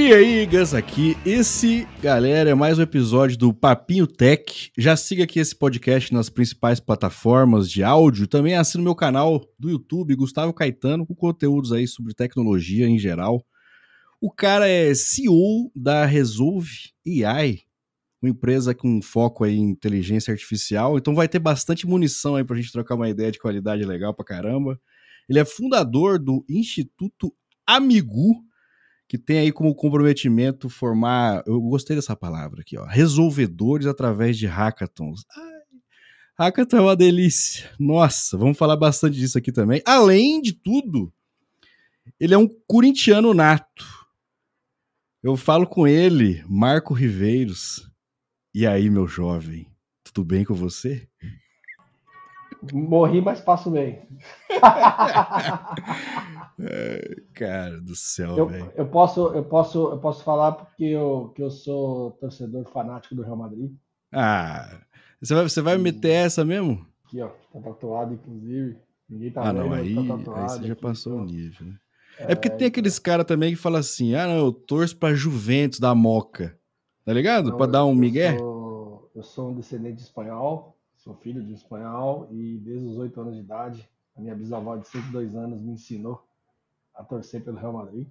E aí, Gus aqui. Esse, galera, é mais um episódio do Papinho Tech. Já siga aqui esse podcast nas principais plataformas de áudio. Também assina o meu canal do YouTube, Gustavo Caetano, com conteúdos aí sobre tecnologia em geral. O cara é CEO da Resolve AI, uma empresa com foco aí em inteligência artificial. Então vai ter bastante munição aí pra gente trocar uma ideia de qualidade legal pra caramba. Ele é fundador do Instituto Amigu, que tem aí como comprometimento formar, eu gostei dessa palavra aqui, ó, resolvedores através de hackathons. Ai, hackathon é uma delícia. Nossa, vamos falar bastante disso aqui também. Além de tudo, ele é um corintiano nato. Eu falo com ele, Marco Riveiros. E aí, meu jovem, tudo bem com você? Morri, mas passo bem. cara do céu, eu, velho. Eu posso, eu, posso, eu posso falar porque eu, que eu sou torcedor fanático do Real Madrid. Ah, você vai, você vai e... meter essa mesmo? Aqui, ó, tá tatuado, inclusive. Ninguém tá ah, vendo, não, aí, tá aí você já passou o nível, né? É, é porque tem aqueles caras também que falam assim: ah, não, eu torço pra Juventus da Moca. Tá ligado? Não, pra dar um migué? Eu sou, eu sou um descendente espanhol, sou filho de um espanhol e desde os oito anos de idade, a minha bisavó de 102 anos me ensinou a torcer pelo Real Madrid.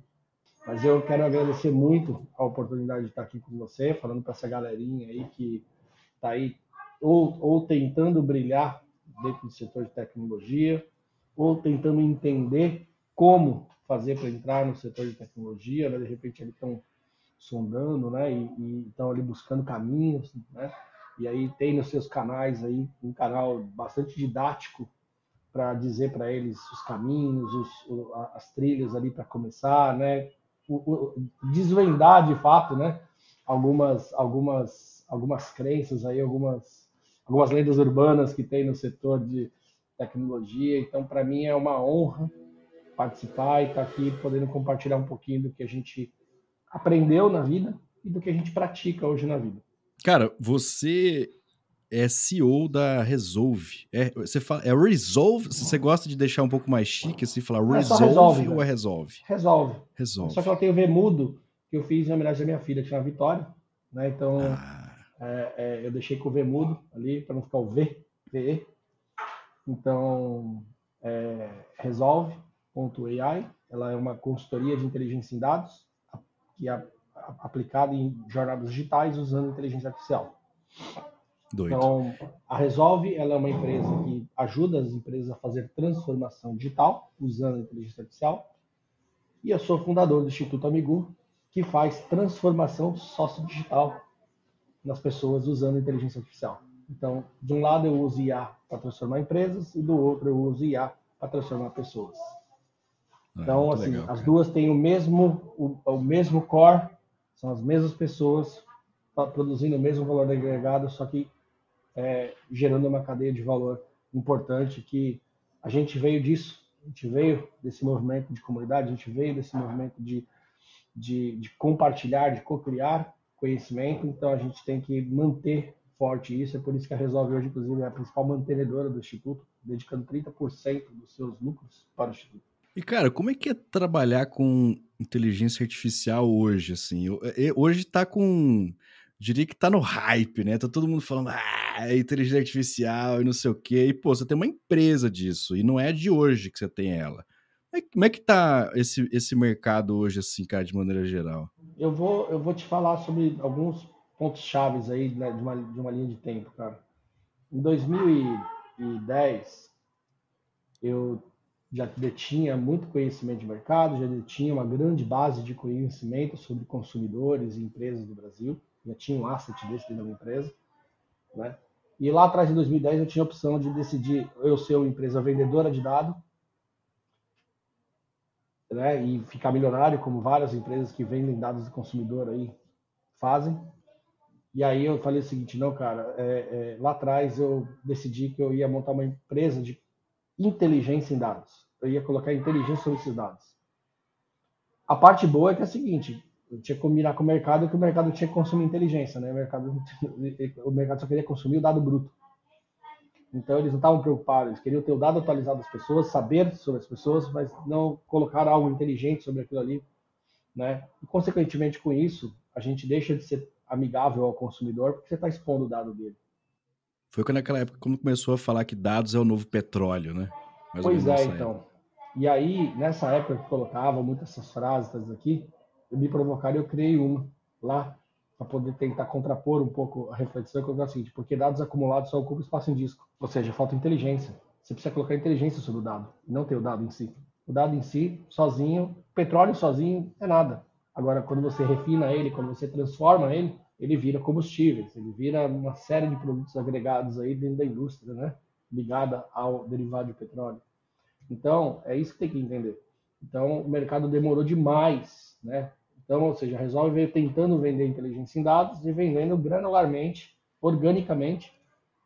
Mas eu quero agradecer muito a oportunidade de estar aqui com você, falando para essa galerinha aí que está aí ou, ou tentando brilhar dentro do setor de tecnologia, ou tentando entender como fazer para entrar no setor de tecnologia, né? de repente eles estão sondando, né, e estão ali buscando caminhos, né, e aí tem nos seus canais aí um canal bastante didático para dizer para eles os caminhos, os, as trilhas ali para começar, né? O, o, desvendar de fato, né? Algumas, algumas, algumas crenças aí, algumas, algumas lendas urbanas que tem no setor de tecnologia. Então, para mim é uma honra participar e estar tá aqui podendo compartilhar um pouquinho do que a gente aprendeu na vida e do que a gente pratica hoje na vida. Cara, você é CEO da Resolve. É, você fala, é Resolve? Se você gosta de deixar um pouco mais chique, assim, falar é Resolve, resolve ou é Resolve? Resolve. Resolve. Só que ela tem o V mudo, que eu fiz em homenagem à minha filha, que chama Vitória. Né? Então, ah. é, é, eu deixei com o V mudo ali, para não ficar o V, VE. Então, é, Resolve.ai, ela é uma consultoria de inteligência em dados, que é aplicada em jornadas digitais usando inteligência artificial. Doido. Então, a Resolve ela é uma empresa que ajuda as empresas a fazer transformação digital usando a inteligência artificial. E eu sou fundador do Instituto Amigu, que faz transformação sociodigital nas pessoas usando a inteligência artificial. Então, de um lado eu uso IA para transformar empresas e do outro eu uso IA para transformar pessoas. Ah, então, assim, legal, as duas têm o mesmo o, o mesmo core, são as mesmas pessoas produzindo o mesmo valor agregado, só que é, gerando uma cadeia de valor importante que a gente veio disso, a gente veio desse movimento de comunidade, a gente veio desse movimento de, de, de compartilhar, de co-criar conhecimento, então a gente tem que manter forte isso, é por isso que a Resolve hoje, inclusive, é a principal mantenedora do Instituto, dedicando 30% dos seus lucros para o Instituto. E, cara, como é que é trabalhar com inteligência artificial hoje, assim? Hoje está com diria que tá no hype, né? Tá todo mundo falando, ah, é inteligência artificial e não sei o quê. E, pô, você tem uma empresa disso, e não é de hoje que você tem ela. Como é que tá esse, esse mercado hoje, assim, cara, de maneira geral? Eu vou, eu vou te falar sobre alguns pontos chaves aí né, de, uma, de uma linha de tempo, cara. Em 2010, eu já detinha muito conhecimento de mercado, já detinha uma grande base de conhecimento sobre consumidores e empresas do Brasil já tinha um asset desse dentro da minha empresa, né? E lá atrás, em 2010, eu tinha a opção de decidir eu ser uma empresa vendedora de dado, né? E ficar milionário, como várias empresas que vendem dados do consumidor aí fazem. E aí eu falei o seguinte, não, cara, é, é, lá atrás eu decidi que eu ia montar uma empresa de inteligência em dados. Eu ia colocar inteligência sobre esses dados. A parte boa é que é a seguinte, eu tinha que combinar com o mercado que o mercado tinha que consumir inteligência, né? O mercado, o mercado só queria consumir o dado bruto. Então eles não estavam preocupados, eles queriam ter o dado atualizado das pessoas, saber sobre as pessoas, mas não colocar algo inteligente sobre aquilo ali né? E, consequentemente, com isso, a gente deixa de ser amigável ao consumidor porque você está expondo o dado dele. Foi quando naquela época quando começou a falar que dados é o novo petróleo, né? Mais pois é, então. Época. E aí, nessa época que colocava muitas essas frases aqui, me provocaram eu criei uma lá para poder tentar contrapor um pouco a reflexão que eu o seguinte, porque dados acumulados só ocupam espaço em disco, ou seja, falta inteligência. Você precisa colocar inteligência sobre o dado, não ter o dado em si. O dado em si, sozinho, petróleo sozinho é nada. Agora, quando você refina ele, quando você transforma ele, ele vira combustíveis, ele vira uma série de produtos agregados aí dentro da indústria, né? Ligada ao derivado de petróleo. Então, é isso que tem que entender. Então, o mercado demorou demais, né? Então, ou seja, resolve tentando vender inteligência em dados e vendendo granularmente, organicamente,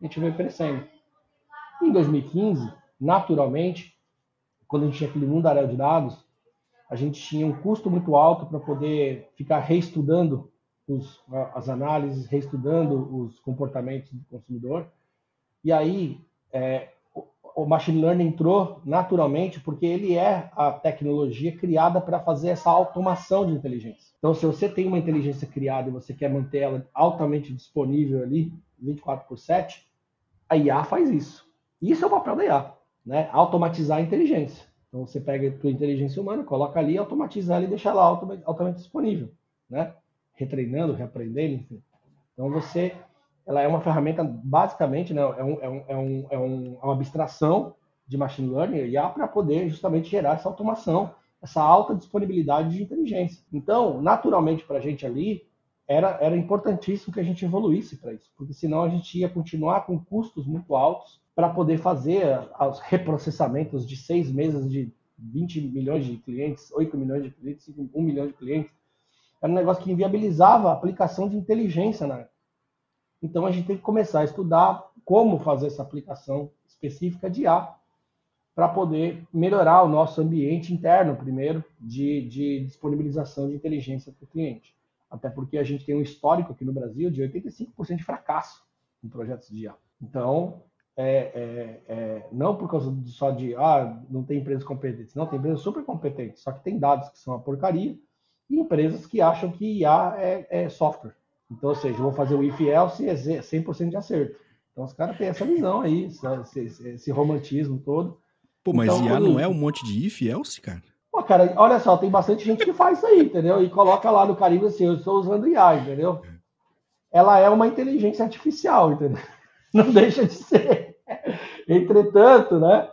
a gente veio crescendo. Em 2015, naturalmente, quando a gente tinha aquele mundaréu de dados, a gente tinha um custo muito alto para poder ficar reestudando os, as análises, reestudando os comportamentos do consumidor. E aí, é, o machine learning entrou naturalmente porque ele é a tecnologia criada para fazer essa automação de inteligência. Então, se você tem uma inteligência criada e você quer manter ela altamente disponível ali, 24 por 7, a IA faz isso. Isso é o papel da IA, né? Automatizar a inteligência. Então, você pega a tua inteligência humana, coloca ali, automatiza ela e deixa ela altamente disponível, né? Retreinando, reaprendendo, enfim. Então, você ela é uma ferramenta, basicamente, né, é, é, um, é, um, é, um, é uma abstração de machine learning IA para poder justamente gerar essa automação, essa alta disponibilidade de inteligência. Então, naturalmente, para a gente ali, era, era importantíssimo que a gente evoluísse para isso, porque senão a gente ia continuar com custos muito altos para poder fazer os reprocessamentos de seis meses de 20 milhões de clientes, 8 milhões de clientes, 1 milhão de clientes. Era um negócio que inviabilizava a aplicação de inteligência na, então a gente tem que começar a estudar como fazer essa aplicação específica de A para poder melhorar o nosso ambiente interno, primeiro, de, de disponibilização de inteligência para o cliente. Até porque a gente tem um histórico aqui no Brasil de 85% de fracasso em projetos de IA. Então, é, é, é, não por causa só de, ah, não tem empresas competentes. Não, tem empresas super competentes, só que tem dados que são uma porcaria e empresas que acham que IA é, é software. Então, ou seja, eu vou fazer o if else e é 100% de acerto. Então, os caras têm essa visão aí, esse, esse, romantismo todo. Pô, mas então, IA quando... não é um monte de if else, cara? Pô, cara, olha só, tem bastante gente que faz isso aí, entendeu? E coloca lá no carimbo assim, eu estou usando IA, entendeu? Ela é uma inteligência artificial, entendeu? Não deixa de ser. Entretanto, né?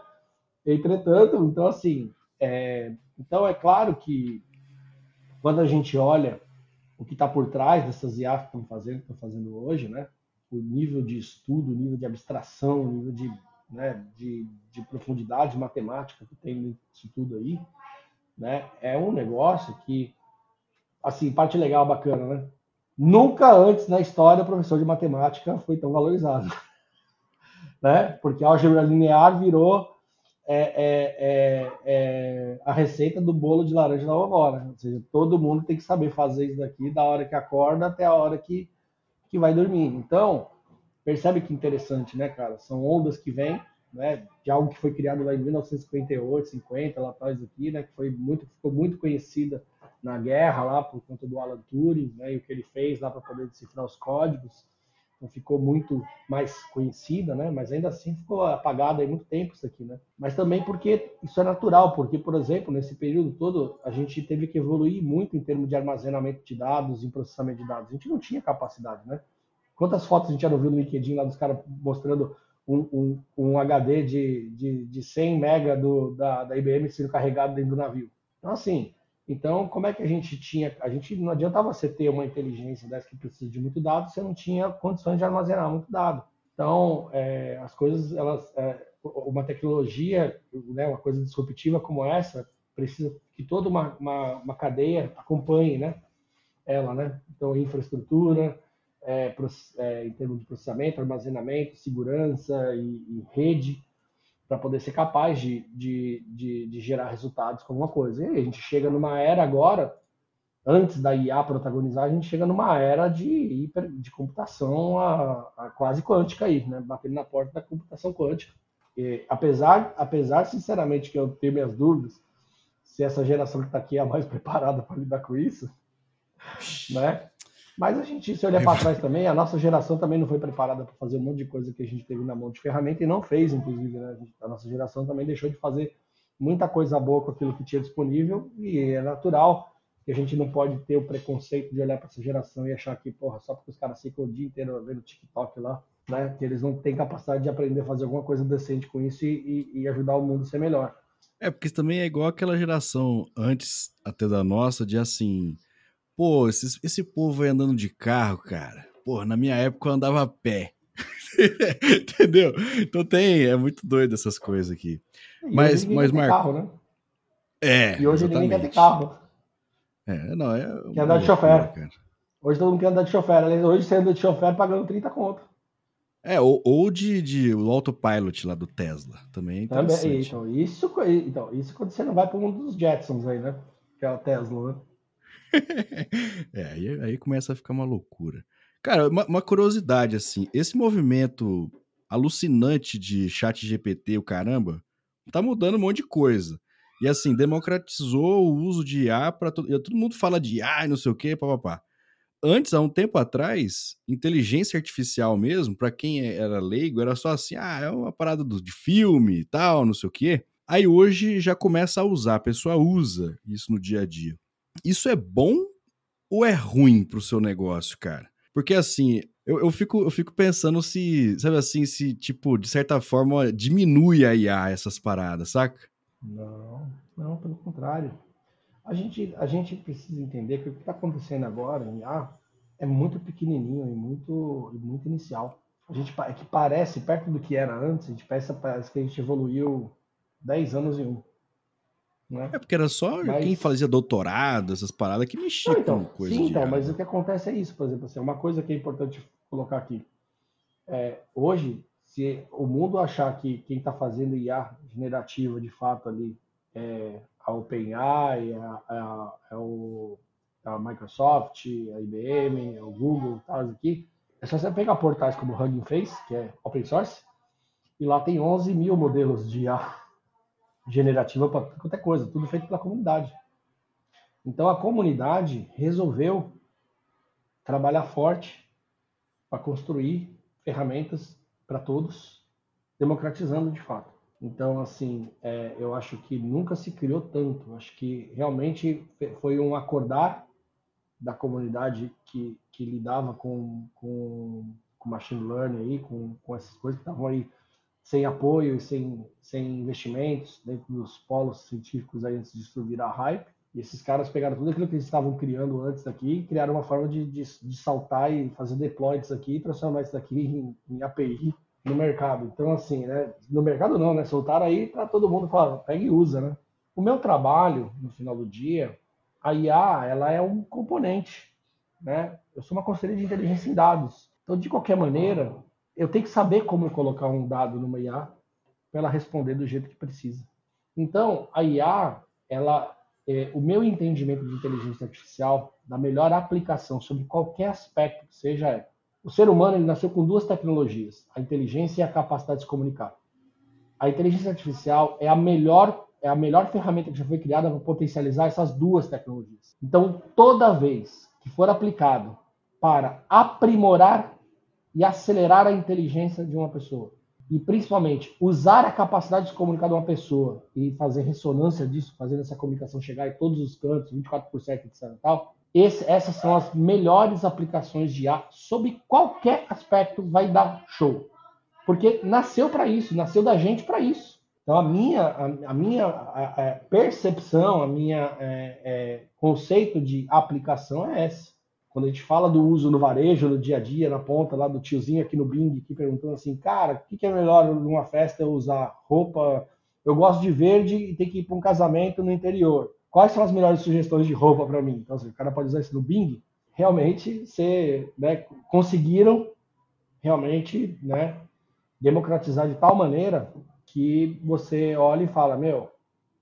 Entretanto, então assim, é... então é claro que quando a gente olha o que está por trás dessas IA que estão fazendo, estão fazendo hoje, né? O nível de estudo, o nível de abstração, o nível de, né, de, de profundidade matemática que tem nisso tudo aí, né? É um negócio que, assim, parte legal, bacana, né? Nunca antes na história o professor de matemática foi tão valorizado, né? Porque a álgebra linear virou é, é, é, é, a receita do bolo de laranja da vovó, né? Ou seja, todo mundo tem que saber fazer isso daqui da hora que acorda até a hora que, que vai dormir. Então, percebe que interessante, né, cara? São ondas que vêm, né, de algo que foi criado lá em 1958, 50, lá atrás aqui, né, que foi muito, ficou muito conhecida na guerra lá por conta do Alan Turing, né, e o que ele fez lá para poder decifrar os códigos não ficou muito mais conhecida, né? Mas ainda assim ficou apagada há muito tempo isso aqui, né? Mas também porque isso é natural, porque, por exemplo, nesse período todo, a gente teve que evoluir muito em termos de armazenamento de dados, em processamento de dados. A gente não tinha capacidade, né? Quantas fotos a gente já não viu no LinkedIn lá dos caras mostrando um, um, um, HD de, de, de 100 mega do, da, da IBM sendo carregado dentro do navio? Então, assim, então, como é que a gente tinha? A gente não adiantava você ter uma inteligência dessa que precisa de muito dado, você não tinha condições de armazenar muito dado. Então, é, as coisas, elas, é, uma tecnologia, né, uma coisa disruptiva como essa, precisa que toda uma, uma, uma cadeia acompanhe, né, ela, né? Então, infraestrutura, é, é em termos de processamento, armazenamento, segurança e, e rede para poder ser capaz de, de, de, de, gerar resultados com alguma coisa. E aí, a gente chega numa era agora, antes da IA protagonizar, a gente chega numa era de, hiper, de computação a, a quase quântica aí, né? batendo na porta da computação quântica. E, apesar, apesar, sinceramente, que eu tenho minhas dúvidas se essa geração que está aqui é a mais preparada para lidar com isso, né? Mas a gente, se olhar para trás também, a nossa geração também não foi preparada para fazer um monte de coisa que a gente teve na mão de ferramenta e não fez, inclusive, né? A nossa geração também deixou de fazer muita coisa boa com aquilo que tinha disponível e é natural que a gente não pode ter o preconceito de olhar para essa geração e achar que, porra, só porque os caras ficam o dia inteiro vendo TikTok lá, né? Que eles não têm capacidade de aprender a fazer alguma coisa decente com isso e, e, e ajudar o mundo a ser melhor. É, porque também é igual aquela geração antes até da nossa, de assim, pô, esse, esse povo aí andando de carro, cara. Pô, na minha época eu andava a pé. Entendeu? Então tem, é muito doido essas coisas aqui. E mas, hoje mas Marco. carro, né? É. E hoje ninguém quer ter exatamente. carro. É, não, é. Quer andar de chofer. cara. Hoje todo mundo quer andar de chofer. Hoje você anda de chofer pagando 30 conto. É, ou, ou de, de o autopilot lá do Tesla. Também é Também, então, isso, então, isso quando você não vai para um dos Jetsons aí, né? Que é o Tesla, né? É, aí, aí começa a ficar uma loucura. Cara, uma, uma curiosidade, assim, esse movimento alucinante de chat GPT, o caramba, tá mudando um monte de coisa. E assim, democratizou o uso de IA para todo. Todo mundo fala de IA e não sei o quê, papapá. Antes, há um tempo atrás, inteligência artificial mesmo, para quem era leigo, era só assim, ah, é uma parada do, de filme e tal, não sei o quê. Aí hoje já começa a usar, a pessoa usa isso no dia a dia. Isso é bom ou é ruim pro seu negócio, cara? Porque assim, eu, eu, fico, eu fico pensando se, sabe assim, se, tipo, de certa forma, diminui a IA essas paradas, saca? Não, não, pelo contrário. A gente, a gente precisa entender que o que está acontecendo agora em IA é muito pequenininho e muito, muito inicial. A gente é que parece, perto do que era antes, a gente parece que a gente evoluiu 10 anos em um. Né? É porque era só Mas- quem fazia doutorado, essas paradas, que mexia Não, então, com coisa sim, então, mas o que acontece é isso, por exemplo, assim, uma coisa que é importante colocar aqui. É, hoje, se o mundo achar que quem está fazendo IA generativa de fato ali é a OpenAI, é, a, é, a, é o, a Microsoft, a IBM, é o Google, tal, aqui, é só você pegar portais como o Hugging Face, que é open source, e lá tem 11 mil modelos de IA generativa para qualquer coisa, tudo feito pela comunidade. Então a comunidade resolveu trabalhar forte para construir ferramentas para todos, democratizando de fato. Então, assim, é, eu acho que nunca se criou tanto. Acho que realmente foi um acordar da comunidade que, que lidava com, com, com machine learning aí, com, com essas coisas que estavam aí sem apoio e sem, sem investimentos dentro dos polos científicos aí antes disso virar hype. E esses caras pegaram tudo aquilo que eles estavam criando antes daqui e criaram uma forma de, de, de saltar e fazer deploys aqui e transformar isso daqui em, em API no mercado. Então, assim, né? No mercado não, né? Soltaram aí para todo mundo falar, pega e usa, né? O meu trabalho, no final do dia, a IA, ela é um componente, né? Eu sou uma conselheira de inteligência em dados. Então, de qualquer maneira, eu tenho que saber como colocar um dado numa IA para ela responder do jeito que precisa. Então, a IA, ela, é, o meu entendimento de inteligência artificial, da melhor aplicação sobre qualquer aspecto que seja, é o ser humano ele nasceu com duas tecnologias, a inteligência e a capacidade de se comunicar. A inteligência artificial é a melhor é a melhor ferramenta que já foi criada para potencializar essas duas tecnologias. Então, toda vez que for aplicado para aprimorar e acelerar a inteligência de uma pessoa, e principalmente usar a capacidade de se comunicar de uma pessoa e fazer ressonância disso, fazendo essa comunicação chegar em todos os cantos, 24 por 7, etc. Tal, esse, essas são as melhores aplicações de IA sobre qualquer aspecto, vai dar show. Porque nasceu para isso, nasceu da gente para isso. Então, a minha, a, a minha a, a percepção, a minha é, é, conceito de aplicação é esse. Quando a gente fala do uso no varejo, no dia a dia, na ponta lá do tiozinho aqui no Bing, aqui perguntando assim, cara, o que, é melhor numa festa eu usar roupa? Eu gosto de verde e tem que ir para um casamento no interior. Quais são as melhores sugestões de roupa para mim? Então, assim, o cara pode usar isso no Bing. Realmente, você, né, conseguiram realmente né, democratizar de tal maneira que você olha e fala, meu,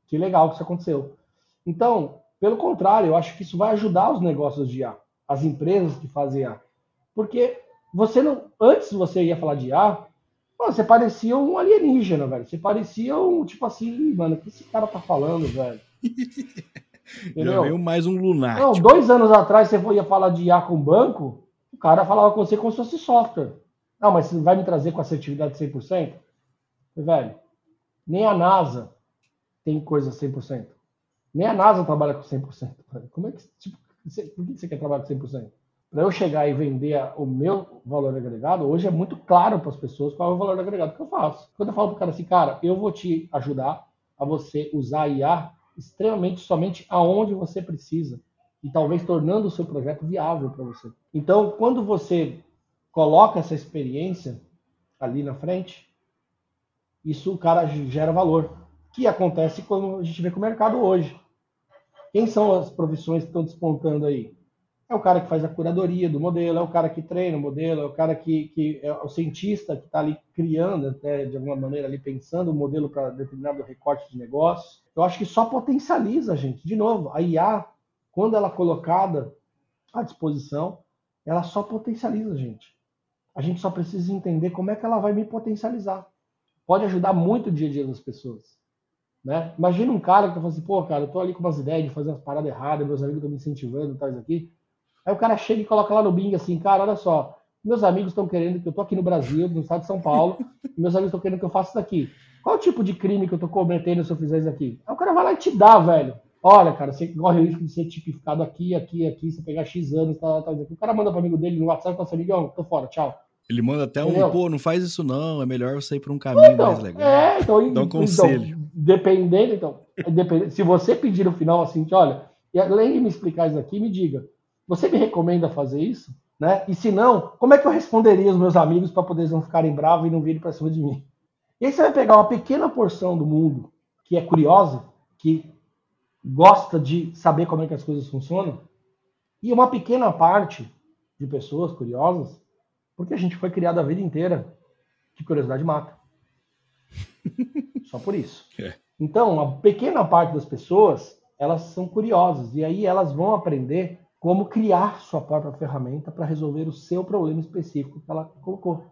que legal que isso aconteceu. Então, pelo contrário, eu acho que isso vai ajudar os negócios de IA, as empresas que fazem IA. Porque você não, antes você ia falar de IA, você parecia um alienígena, velho. Você parecia um, tipo assim, mano, o que esse cara tá falando, velho? Já veio mais um lunático. Não, dois anos atrás você ia falar de IA com banco, o cara falava com você como se fosse software. Não, mas você vai me trazer com assertividade 100%? Velho, nem a NASA tem coisa 100%. Nem a NASA trabalha com 100%. Como é que, tipo, por que você quer trabalhar com 100%? Para eu chegar e vender o meu valor agregado, hoje é muito claro para as pessoas qual é o valor agregado que eu faço. Quando eu falo para o cara assim, cara, eu vou te ajudar a você usar a IA extremamente somente aonde você precisa e talvez tornando o seu projeto viável para você. Então, quando você coloca essa experiência ali na frente, isso o cara gera valor, que acontece quando a gente vê com o mercado hoje. Quem são as profissões que estão despontando aí? É o cara que faz a curadoria do modelo, é o cara que treina o modelo, é o cara que, que é o cientista que está ali criando, até de alguma maneira, ali pensando o modelo para determinado recorte de negócio. Eu acho que só potencializa a gente. De novo, a IA, quando ela é colocada à disposição, ela só potencializa a gente. A gente só precisa entender como é que ela vai me potencializar. Pode ajudar muito o dia a dia das pessoas. Né? Imagina um cara que fala assim, pô, cara, eu tô ali com umas ideias de fazer umas paradas erradas, meus amigos estão me incentivando e tal, isso aqui. Aí o cara chega e coloca lá no Bing assim, cara, olha só, meus amigos estão querendo que eu tô aqui no Brasil, no estado de São Paulo, e meus amigos estão querendo que eu faça isso daqui. Qual o tipo de crime que eu tô cometendo se eu fizer isso aqui? Aí o cara vai lá e te dá, velho. Olha, cara, você corre o risco de ser tipificado aqui, aqui, aqui, você pegar X anos, tal, tal, tal. O cara manda pro amigo dele no WhatsApp e fala assim, amigão, tô fora, tchau. Ele manda até um, Entendeu? pô, não faz isso não, é melhor você ir para um caminho então, mais legal. É, então, Dá um então, conselho. Dependendo, então, dependendo, se você pedir no final assim, olha, e além de me explicar isso aqui, me diga, você me recomenda fazer isso? Né? E se não, como é que eu responderia os meus amigos para poder não ficarem bravos e não virem para cima de mim? E aí você vai pegar uma pequena porção do mundo que é curiosa, que gosta de saber como é que as coisas funcionam, e uma pequena parte de pessoas curiosas, porque a gente foi criado a vida inteira que curiosidade mata. Só por isso. É. Então, uma pequena parte das pessoas, elas são curiosas, e aí elas vão aprender como criar sua própria ferramenta para resolver o seu problema específico que ela colocou.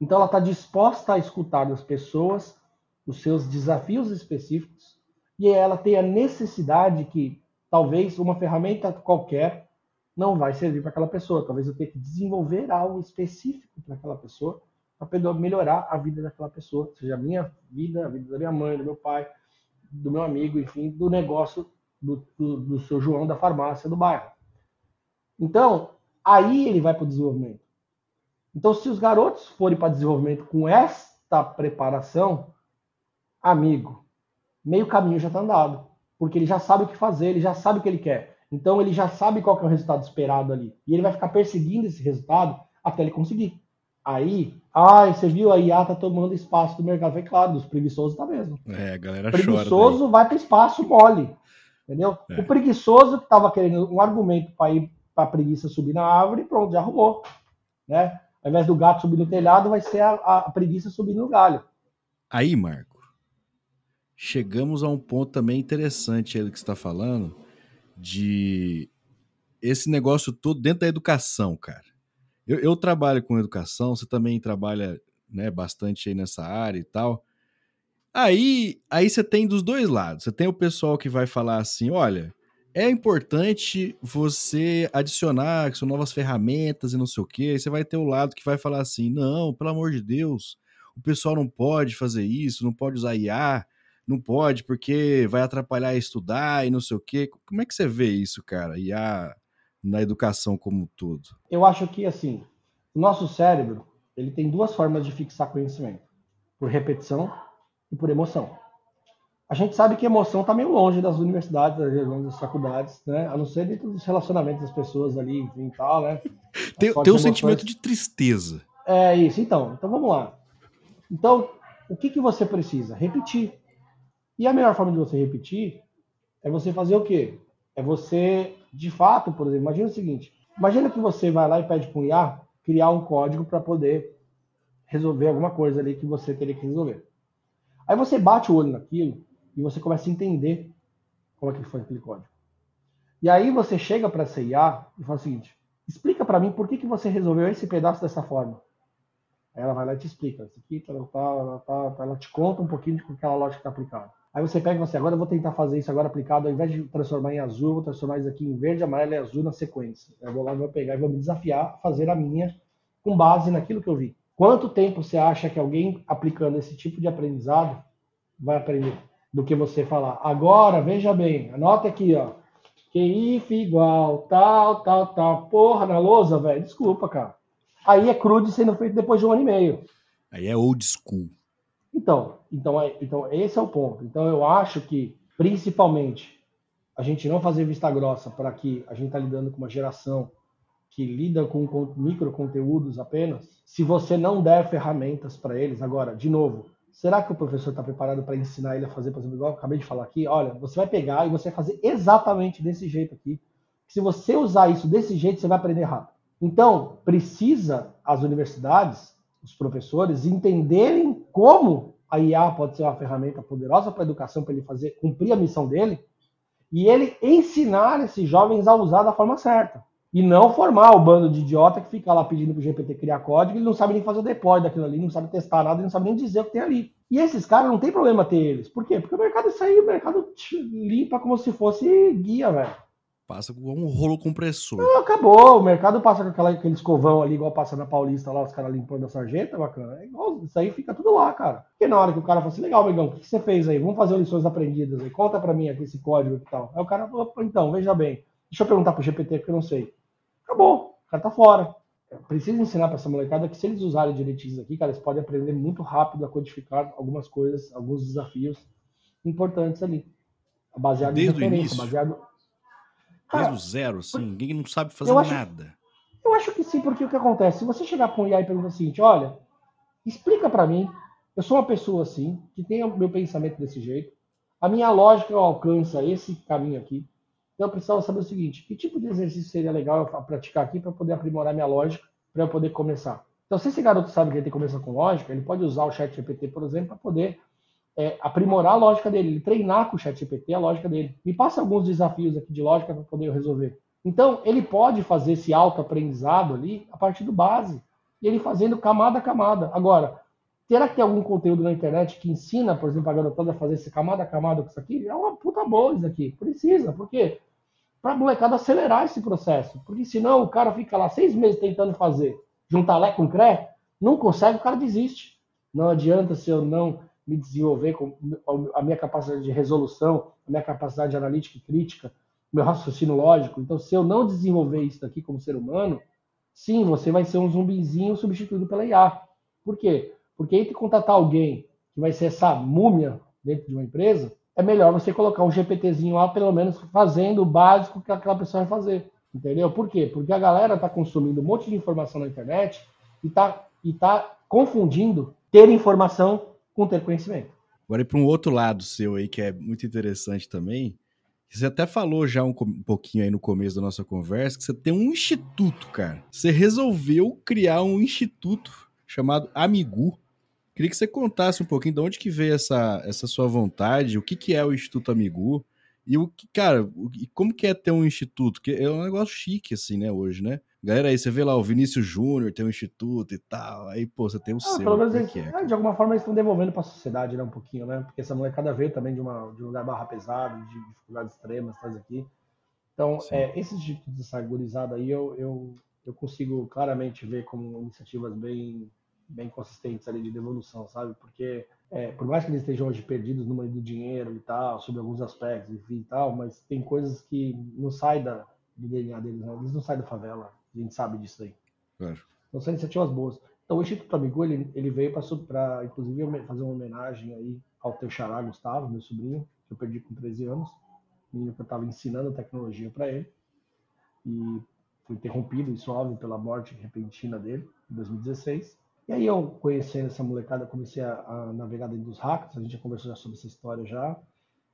Então, ela está disposta a escutar das pessoas os seus desafios específicos e ela tem a necessidade que talvez uma ferramenta qualquer não vai servir para aquela pessoa. Talvez eu tenha que desenvolver algo específico para aquela pessoa para melhorar a vida daquela pessoa, seja a minha vida, a vida da minha mãe, do meu pai, do meu amigo, enfim, do negócio do, do, do seu João da farmácia do bairro. Então, aí ele vai para o desenvolvimento. Então, se os garotos forem para desenvolvimento com esta preparação, amigo, meio caminho já está andado. Porque ele já sabe o que fazer, ele já sabe o que ele quer. Então, ele já sabe qual é o resultado esperado ali. E ele vai ficar perseguindo esse resultado até ele conseguir. Aí, ai, você viu, a IA tá tomando espaço do mercado. Foi claro, dos preguiçosos tá mesmo. É, a galera preguiçoso chora. vai para espaço mole. Entendeu? É. O preguiçoso que estava querendo um argumento para ir para a preguiça subir na árvore, pronto, já arrumou. Né? Ao invés do gato subir no telhado, vai ser a, a preguiça subir no galho. Aí, Marco, chegamos a um ponto também interessante aí do que você está falando, de esse negócio todo dentro da educação, cara. Eu, eu trabalho com educação, você também trabalha né, bastante aí nessa área e tal. Aí, aí você tem dos dois lados. Você tem o pessoal que vai falar assim: olha, é importante você adicionar são novas ferramentas e não sei o quê. Aí você vai ter o lado que vai falar assim: não, pelo amor de Deus, o pessoal não pode fazer isso, não pode usar IA, não pode porque vai atrapalhar estudar e não sei o quê. Como é que você vê isso, cara? IA na educação como um todo? Eu acho que, assim, o nosso cérebro ele tem duas formas de fixar conhecimento: por repetição e por emoção. A gente sabe que emoção está meio longe das universidades, das faculdades, né? A não ser dentro dos relacionamentos das pessoas ali, enfim, tal, né? Tem, tem um sentimento de tristeza. É isso, então. Então vamos lá. Então, o que, que você precisa? Repetir. E a melhor forma de você repetir é você fazer o quê? É você, de fato, por exemplo, imagina o seguinte: imagina que você vai lá e pede para o IA criar um código para poder resolver alguma coisa ali que você teria que resolver. Aí você bate o olho naquilo e você começa a entender como é que foi aquele código. E aí você chega para essa IA e fala o seguinte: explica para mim por que, que você resolveu esse pedaço dessa forma. Aí ela vai lá e te explica. Aqui, ela te conta um pouquinho de como aquela lógica está aplicada. Aí você pega e você, agora eu vou tentar fazer isso agora aplicado, ao invés de transformar em azul, eu vou transformar isso aqui em verde, amarelo e azul na sequência. Eu vou lá, vou pegar e vou me desafiar a fazer a minha com base naquilo que eu vi. Quanto tempo você acha que alguém aplicando esse tipo de aprendizado vai aprender? Do que você falar, agora, veja bem, anota aqui, ó. if igual, tal, tal, tal. Porra, na lousa, velho, desculpa, cara. Aí é crude sendo feito depois de um ano e meio. Aí é old school. Então, então, é, então esse é o ponto. Então eu acho que, principalmente, a gente não fazer vista grossa para que a gente está lidando com uma geração que lida com, micro conteúdos apenas, se você não der ferramentas para eles, agora, de novo, será que o professor está preparado para ensinar ele a fazer, por exemplo, igual eu acabei de falar aqui? Olha, você vai pegar e você vai fazer exatamente desse jeito aqui. Se você usar isso desse jeito, você vai aprender rápido. Então, precisa as universidades os professores entenderem como a IA pode ser uma ferramenta poderosa para a educação, para ele fazer cumprir a missão dele, e ele ensinar esses jovens a usar da forma certa. E não formar o bando de idiota que fica lá pedindo para o GPT criar código, ele não sabe nem fazer o deploy daquilo ali, não sabe testar nada, não sabe nem dizer o que tem ali. E esses caras não tem problema ter eles. Por quê? Porque o mercado aí, o mercado limpa como se fosse guia, velho. Passa com um rolo compressor. Não, acabou. O mercado passa com aquela, aquele escovão ali, igual passa na Paulista lá, os caras limpando a sarjeta, bacana. É igual, isso aí fica tudo lá, cara. Porque na hora que o cara fala assim, legal, Migão, o que você fez aí? Vamos fazer lições aprendidas aí. Conta pra mim aqui esse código e tal. Aí o cara falou, então, veja bem. Deixa eu perguntar pro GPT, porque eu não sei. Acabou. O cara tá fora. Precisa ensinar para essa molecada que se eles usarem direitinho aqui, cara, eles podem aprender muito rápido a codificar algumas coisas, alguns desafios importantes ali. Baseado Desde em referência, início. baseado Desde o zero, assim, ninguém não sabe fazer eu acho, nada. Eu acho que sim, porque o que acontece? Se você chegar com o IA e perguntar o seguinte, olha, explica para mim, eu sou uma pessoa assim, que tem o meu pensamento desse jeito, a minha lógica alcança esse caminho aqui, então eu precisava saber o seguinte, que tipo de exercício seria legal eu praticar aqui para poder aprimorar minha lógica, para eu poder começar? Então, se esse garoto sabe que ele tem que começar com lógica, ele pode usar o chat GPT, por exemplo, para poder é, aprimorar a lógica dele, ele treinar com o ChatGPT a lógica dele. Me passa alguns desafios aqui de lógica para poder resolver. Então, ele pode fazer esse autoaprendizado ali a partir do base, e ele fazendo camada a camada. Agora, terá que ter algum conteúdo na internet que ensina, por exemplo, a garotada a fazer esse camada a camada com isso aqui? É uma puta boa isso aqui. Precisa, por quê? Para a molecada acelerar esse processo. Porque senão o cara fica lá seis meses tentando fazer, juntar Lé com Cré, não consegue, o cara desiste. Não adianta se eu não me desenvolver com a minha capacidade de resolução, a minha capacidade de analítica e crítica, meu raciocínio lógico. Então, se eu não desenvolver isso daqui como ser humano, sim, você vai ser um zumbizinho substituído pela IA. Por quê? Porque entre contratar alguém que vai ser essa múmia dentro de uma empresa, é melhor você colocar um GPTzinho lá, pelo menos fazendo o básico que aquela pessoa vai fazer. Entendeu? Por quê? Porque a galera está consumindo um monte de informação na internet e está e tá confundindo ter informação com ter conhecimento. Agora, para um outro lado seu aí, que é muito interessante também, você até falou já um, pouquinho aí no começo da nossa conversa que você tem um instituto, cara. Você resolveu criar um instituto chamado Amigu. Queria que você contasse um pouquinho de onde que veio essa, essa sua vontade, o que, que é o Instituto Amigu e o que, cara, como que é ter um instituto? Que é um negócio chique assim, né, hoje, né? Galera, aí você vê lá o Vinícius Júnior tem um instituto e tal, aí, pô, você tem o ah, seu. Pelo menos é eles, é, de alguma forma eles estão devolvendo para a sociedade, né, um pouquinho, né? Porque essa molecada veio também de, uma, de um lugar barra pesado, de dificuldades extremas, traz aqui. Então, é, esses institutos gurizada aí, eu, eu, eu consigo claramente ver como iniciativas bem, bem consistentes ali de devolução, sabe? Porque, é, por mais que eles estejam hoje perdidos no meio do dinheiro e tal, sobre alguns aspectos, enfim e tal, mas tem coisas que não saem da, do DNA deles, né? Eles não saem da favela a gente sabe disso aí. Claro. Então são iniciativas boas. Então o Instituto Amigo, ele, ele veio para, inclusive, fazer uma homenagem aí ao teu xará Gustavo, meu sobrinho, que eu perdi com 13 anos. Menino que eu estava ensinando tecnologia para ele. E foi interrompido, isso óbvio, pela morte repentina dele, em 2016. E aí eu, conhecendo essa molecada, comecei a, a navegar dentro dos hackers, a gente já conversou já sobre essa história já,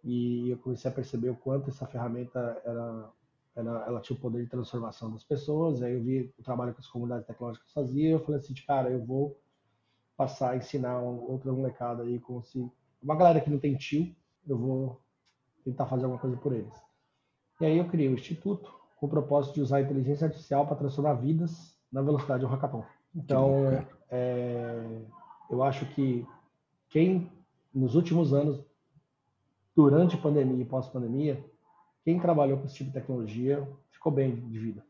e eu comecei a perceber o quanto essa ferramenta era ela, ela, tinha o poder de transformação das pessoas. Aí eu vi o trabalho que as comunidades tecnológicas faziam. Eu falei assim, cara, eu vou passar a ensinar outra molecada aí, como se uma galera que não tem tio, eu vou tentar fazer alguma coisa por eles. E aí eu criei o instituto com o propósito de usar a inteligência artificial para transformar vidas na velocidade do hackathon. Então, é, eu acho que quem nos últimos anos durante pandemia e pós-pandemia, quem trabalhou com esse tipo de tecnologia ficou bem de vida.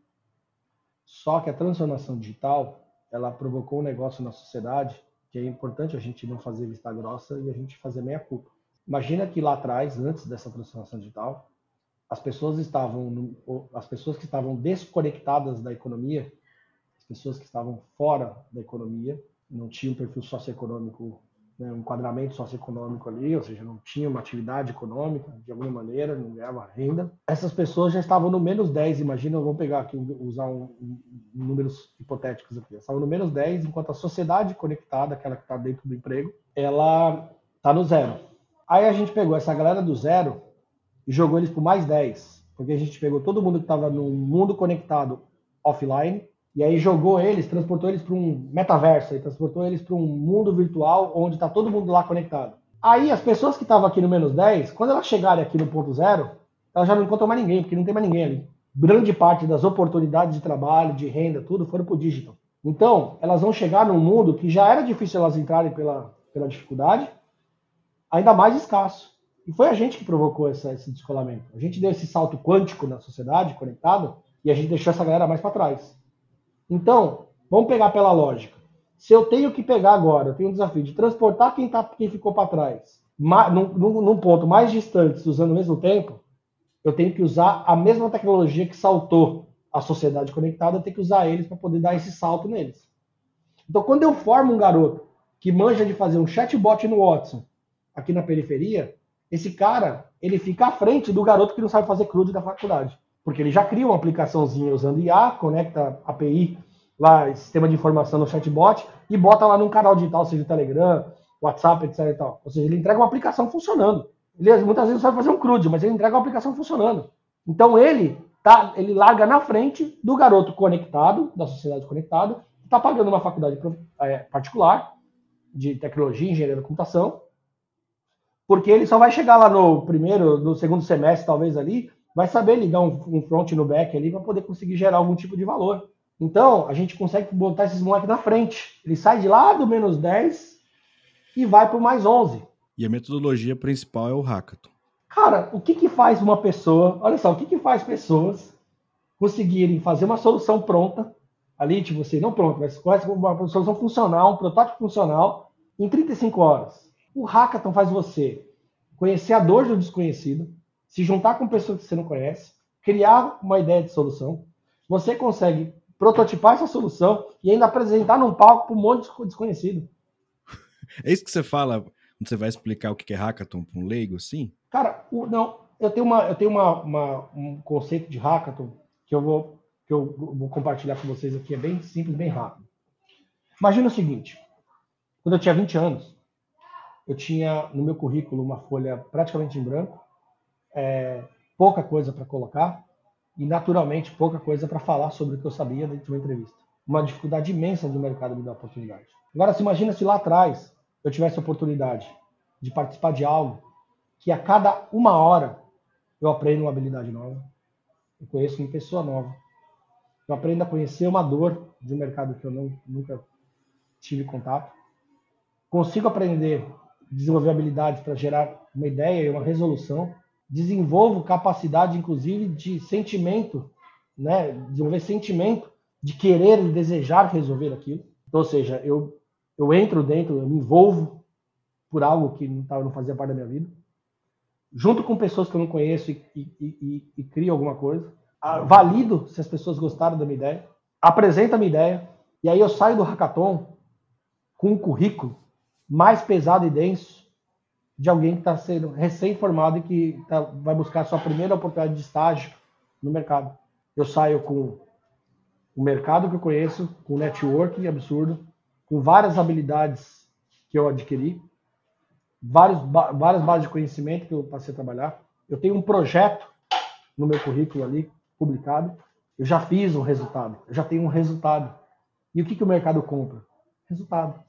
Só que a transformação digital, ela provocou um negócio na sociedade que é importante a gente não fazer vista grossa e a gente fazer meia culpa. Imagina que lá atrás, antes dessa transformação digital, as pessoas estavam as pessoas que estavam desconectadas da economia, as pessoas que estavam fora da economia, não tinham um perfil socioeconômico né, um enquadramento socioeconômico ali, ou seja, não tinha uma atividade econômica de alguma maneira, não ganhava renda. Essas pessoas já estavam no menos 10, imagina, vamos pegar aqui, usar um, um, números hipotéticos aqui, estavam no menos 10, enquanto a sociedade conectada, aquela que está dentro do emprego, ela está no zero. Aí a gente pegou essa galera do zero e jogou eles para mais 10, porque a gente pegou todo mundo que estava no mundo conectado offline e aí jogou eles, transportou eles para um metaverso, aí transportou eles para um mundo virtual onde está todo mundo lá conectado. Aí as pessoas que estavam aqui no menos 10, quando elas chegarem aqui no ponto zero, elas já não encontram mais ninguém, porque não tem mais ninguém ali. Grande parte das oportunidades de trabalho, de renda, tudo foram para o digital. Então, elas vão chegar num mundo que já era difícil elas entrarem pela, pela dificuldade, ainda mais escasso. E foi a gente que provocou essa, esse descolamento. A gente deu esse salto quântico na sociedade, conectado, e a gente deixou essa galera mais para trás. Então, vamos pegar pela lógica. Se eu tenho que pegar agora, eu tenho um desafio de transportar quem, tá, quem ficou para trás num, num, num, ponto mais distante, usando o mesmo tempo, eu tenho que usar a mesma tecnologia que saltou a sociedade conectada, eu tenho que usar eles para poder dar esse salto neles. Então, quando eu formo um garoto que manja de fazer um chatbot no Watson aqui na periferia, esse cara ele fica à frente do garoto que não sabe fazer CRUD da faculdade porque ele já cria uma aplicaçãozinha usando IA, conecta API lá, sistema de informação no chatbot, e bota lá num canal digital, seja o Telegram, WhatsApp, etc. E tal. Ou seja, ele entrega uma aplicação funcionando. Ele muitas vezes sabe fazer um CRUD, mas ele entrega uma aplicação funcionando. Então ele tá, ele larga na frente do garoto conectado, da sociedade conectada, que está pagando uma faculdade é, particular de tecnologia, engenharia da computação, porque ele só vai chegar lá no primeiro, no segundo semestre, talvez ali, vai saber ligar um, um front no back ali para poder conseguir gerar algum tipo de valor. Então, a gente consegue botar esses moleques na frente. Ele sai de lá do menos 10 e vai para o mais 11. E a metodologia principal é o hackathon. Cara, o que, que faz uma pessoa, olha só, o que, que faz pessoas conseguirem fazer uma solução pronta, ali, tipo assim, não pronta, mas uma solução funcional, um protótipo funcional, em 35 horas. O hackathon faz você conhecer a dor do desconhecido, se juntar com pessoas que você não conhece, criar uma ideia de solução, você consegue prototipar essa solução e ainda apresentar num palco para um monte de desconhecido. É isso que você fala quando você vai explicar o que é hackathon para um leigo, assim? Cara, o, não, eu tenho, uma, eu tenho uma, uma, um conceito de hackathon que eu vou que eu vou compartilhar com vocês aqui, é bem simples, bem rápido. Imagina o seguinte, quando eu tinha 20 anos, eu tinha no meu currículo uma folha praticamente em branco, é, pouca coisa para colocar e, naturalmente, pouca coisa para falar sobre o que eu sabia dentro de uma entrevista. Uma dificuldade imensa do mercado me dar oportunidade. Agora, se imagina se lá atrás eu tivesse a oportunidade de participar de algo que a cada uma hora eu aprendo uma habilidade nova, eu conheço uma pessoa nova, eu aprendo a conhecer uma dor de um mercado que eu não, nunca tive contato, consigo aprender, desenvolver habilidades para gerar uma ideia e uma resolução desenvolvo capacidade, inclusive, de sentimento, né? desenvolver sentimento de querer e desejar resolver aquilo. Então, ou seja, eu, eu entro dentro, eu me envolvo por algo que não, não fazia parte da minha vida, junto com pessoas que eu não conheço e, e, e, e crio alguma coisa, valido se as pessoas gostaram da minha ideia, apresento a minha ideia, e aí eu saio do hackathon com um currículo mais pesado e denso de alguém que está sendo recém-formado e que tá, vai buscar sua primeira oportunidade de estágio no mercado. Eu saio com o mercado que eu conheço, com networking absurdo, com várias habilidades que eu adquiri, vários, várias bases de conhecimento que eu passei a trabalhar. Eu tenho um projeto no meu currículo ali, publicado. Eu já fiz um resultado, eu já tenho um resultado. E o que, que o mercado compra? Resultado.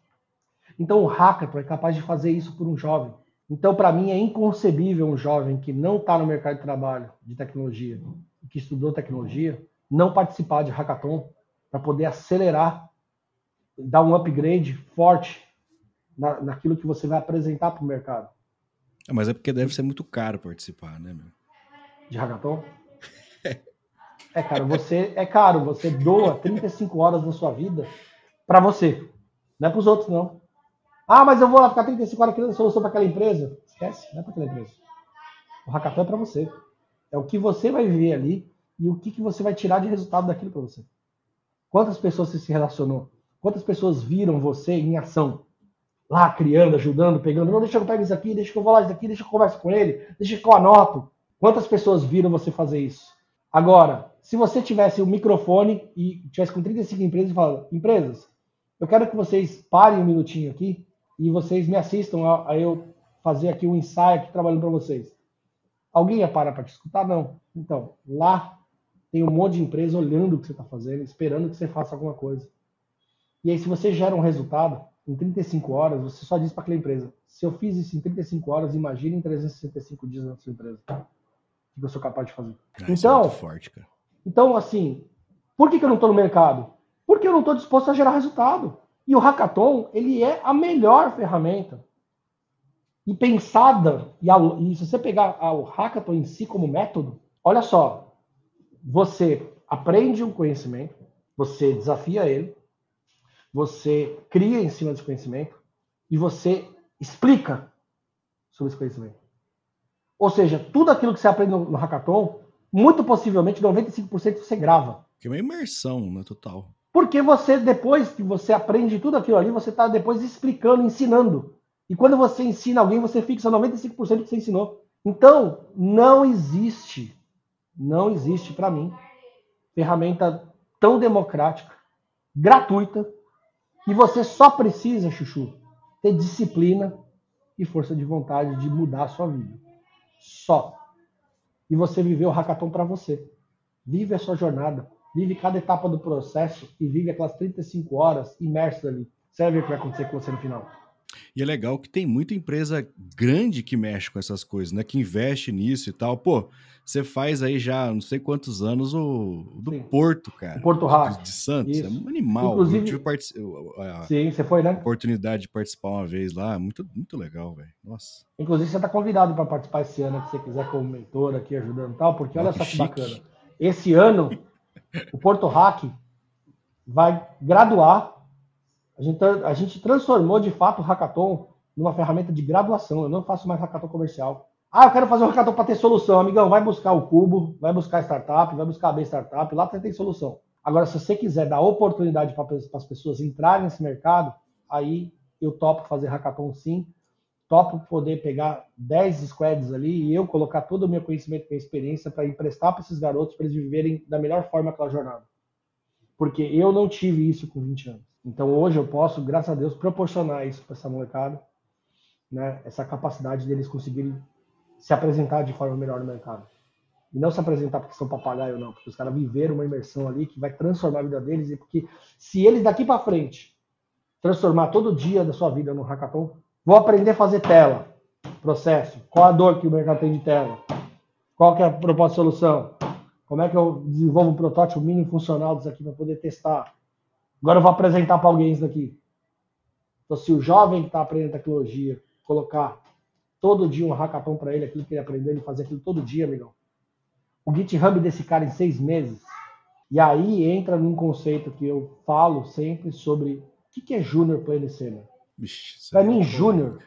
Então o hackathon é capaz de fazer isso por um jovem. Então, para mim, é inconcebível um jovem que não está no mercado de trabalho de tecnologia, que estudou tecnologia, não participar de hackathon para poder acelerar, dar um upgrade forte na, naquilo que você vai apresentar para o mercado. É, mas é porque deve ser muito caro participar, né, meu? De hackathon? É caro, você é caro, você doa 35 horas da sua vida para você. Não é para os outros, não. Ah, mas eu vou lá ficar 35 horas criando solução para aquela empresa. Esquece, não é para aquela empresa. O hackathon é para você. É o que você vai ver ali e o que, que você vai tirar de resultado daquilo para você. Quantas pessoas você se relacionou? Quantas pessoas viram você em ação? Lá, criando, ajudando, pegando. Não, deixa eu pegar isso aqui, deixa que eu vou lá isso aqui, deixa que eu converso com ele, deixa que eu anoto. Quantas pessoas viram você fazer isso? Agora, se você tivesse o um microfone e tivesse com 35 empresas e falando, empresas, eu quero que vocês parem um minutinho aqui e vocês me assistam a, a eu fazer aqui um ensaio aqui trabalhando para vocês. Alguém ia parar para te escutar? Não. Então, lá tem um monte de empresa olhando o que você está fazendo, esperando que você faça alguma coisa. E aí, se você gera um resultado, em 35 horas, você só diz para aquela empresa: se eu fiz isso em 35 horas, imagine em 365 dias na sua empresa. O que eu sou capaz de fazer. É então, é forte, cara. então, assim, por que, que eu não estou no mercado? Porque eu não estou disposto a gerar resultado. E o hackathon, ele é a melhor ferramenta. E pensada, e, a, e se você pegar o hackathon em si como método, olha só, você aprende um conhecimento, você desafia ele, você cria em cima desse conhecimento e você explica sobre esse conhecimento. Ou seja, tudo aquilo que você aprende no, no hackathon, muito possivelmente 95% você grava. Que é uma imersão, né, total. Porque você, depois que você aprende tudo aquilo ali, você está depois explicando, ensinando. E quando você ensina alguém, você fixa 95% do que você ensinou. Então, não existe, não existe para mim, ferramenta tão democrática, gratuita, e você só precisa, Chuchu, ter disciplina e força de vontade de mudar a sua vida. Só. E você viver o hackathon para você. Vive a sua jornada vive cada etapa do processo e vive aquelas 35 horas imerso ali. Você vai ver o que vai acontecer com você no final. E é legal que tem muita empresa grande que mexe com essas coisas, né? Que investe nisso e tal. Pô, você faz aí já não sei quantos anos o, o do Sim. Porto, cara. O Porto Rato. De Santos. Isso. É um animal. Inclusive... Eu tive part... a... Sim, você foi, né? oportunidade de participar uma vez lá. Muito, muito legal, velho. Nossa. Inclusive, você está convidado para participar esse ano, se você quiser, como mentor aqui, ajudando e tal, porque olha só que bacana. Esse ano o Porto Hack vai graduar. A gente, a gente transformou de fato o hackathon numa ferramenta de graduação. Eu não faço mais hackathon comercial. Ah, eu quero fazer um hackathon para ter solução. Amigão, vai buscar o Cubo, vai buscar a startup, vai buscar a B Startup, lá você tem solução. Agora, se você quiser dar oportunidade para as pessoas entrarem nesse mercado, aí eu topo fazer hackathon sim topo poder pegar 10 squads ali e eu colocar todo o meu conhecimento minha experiência para emprestar para esses garotos para eles viverem da melhor forma aquela jornada. Porque eu não tive isso com 20 anos. Então hoje eu posso, graças a Deus, proporcionar isso para essa molecada, né? Essa capacidade deles conseguirem se apresentar de forma melhor no mercado. E não se apresentar porque são papagaio, não, porque os caras viveram uma imersão ali que vai transformar a vida deles e porque se eles daqui para frente transformar todo dia da sua vida no hackathon, Vou aprender a fazer tela. Processo. Qual a dor que o mercado tem de tela? Qual que é a proposta de solução? Como é que eu desenvolvo um protótipo mínimo funcional disso aqui para poder testar? Agora eu vou apresentar para alguém isso daqui. Então, se o jovem que está aprendendo tecnologia colocar todo dia um hackathon para ele, aquilo que ele aprendeu, ele fazer aquilo todo dia, amigão. O GitHub desse cara em seis meses. E aí entra num conceito que eu falo sempre sobre o que é Junior Plane Center. Para mim, Júnior.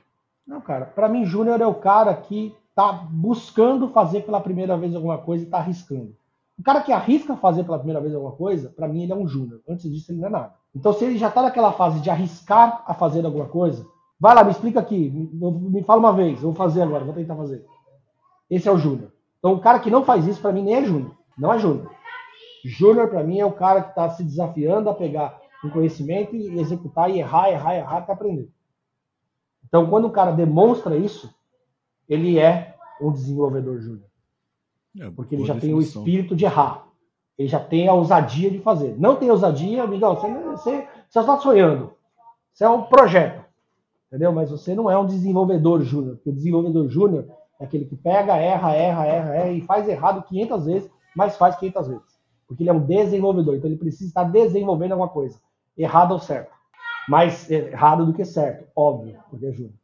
Não, cara. Para mim, Júnior é o cara que tá buscando fazer pela primeira vez alguma coisa e tá arriscando. O cara que arrisca fazer pela primeira vez alguma coisa, para mim ele é um júnior. Antes disso ele não é nada. Então se ele já tá naquela fase de arriscar a fazer alguma coisa, vai lá, me explica aqui, me, me fala uma vez, vou fazer agora, vou tentar fazer. Esse é o júnior. Então o cara que não faz isso para mim nem é júnior, não é júnior. Júnior para mim é o cara que está se desafiando a pegar um conhecimento e executar e errar, errar, errar até aprender. Então, quando o cara demonstra isso, ele é um desenvolvedor júnior. É, porque ele já definição. tem o espírito de errar. Ele já tem a ousadia de fazer. Não tem ousadia, amigão, você, você, você está sonhando. Você é um projeto. Entendeu? Mas você não é um desenvolvedor júnior. Porque o desenvolvedor júnior é aquele que pega, erra, erra, erra, erra e faz errado 500 vezes, mas faz 500 vezes. Porque ele é um desenvolvedor. Então ele precisa estar desenvolvendo alguma coisa errado ou certo. Mais errado do que certo, óbvio, porque é júnior.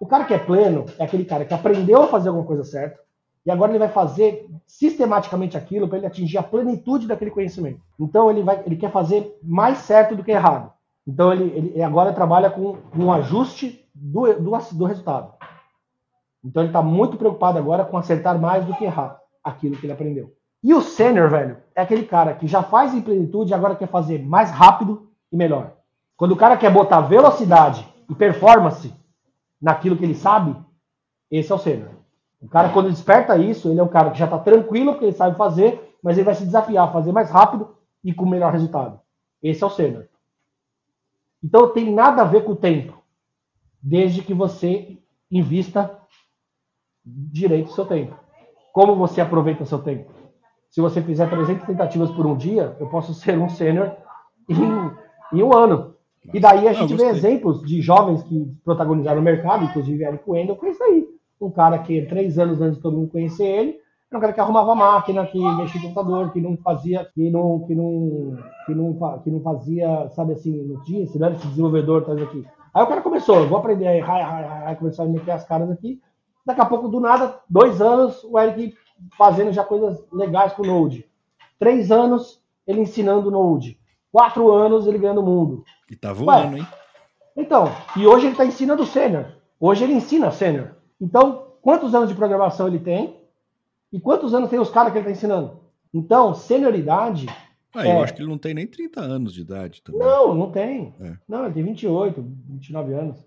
O cara que é pleno é aquele cara que aprendeu a fazer alguma coisa certa e agora ele vai fazer sistematicamente aquilo para ele atingir a plenitude daquele conhecimento. Então ele vai, ele quer fazer mais certo do que errado. Então ele, ele agora trabalha com um ajuste do, do, do resultado. Então ele está muito preocupado agora com acertar mais do que errar aquilo que ele aprendeu. E o sênior, velho, é aquele cara que já faz em plenitude e agora quer fazer mais rápido e melhor. Quando o cara quer botar velocidade e performance naquilo que ele sabe, esse é o sênior. O cara, quando desperta isso, ele é um cara que já está tranquilo porque ele sabe fazer, mas ele vai se desafiar fazer mais rápido e com melhor resultado. Esse é o sênior. Então tem nada a ver com o tempo, desde que você invista direito o seu tempo. Como você aproveita o seu tempo? Se você fizer 300 tentativas por um dia, eu posso ser um sênior em, em, um ano. E daí a gente vê exemplos de jovens que protagonizaram o mercado, inclusive Eric Wendel, com isso aí. Um cara que três anos antes de todo mundo conhecer ele, era um cara que arrumava máquina, que mexia no computador, que não fazia, que não, que não, que não, que não fazia, sabe assim, não tinha, se não era esse desenvolvedor, tá aqui. Aí o cara começou, vou aprender aí, ai, ai, ai, começou a meter as caras aqui. Daqui a pouco, do nada, dois anos, o Eric fazendo já coisas legais com o Node. Três anos, ele ensinando o Node. Quatro anos, ele ganhando o mundo. E tá voando, Ué, hein? Então, e hoje ele está ensinando sênior. Hoje ele ensina sênior. Então, quantos anos de programação ele tem? E quantos anos tem os caras que ele está ensinando? Então, senioridade. Ah, é... eu acho que ele não tem nem 30 anos de idade também. Não, não tem. É. Não, ele tem 28, 29 anos.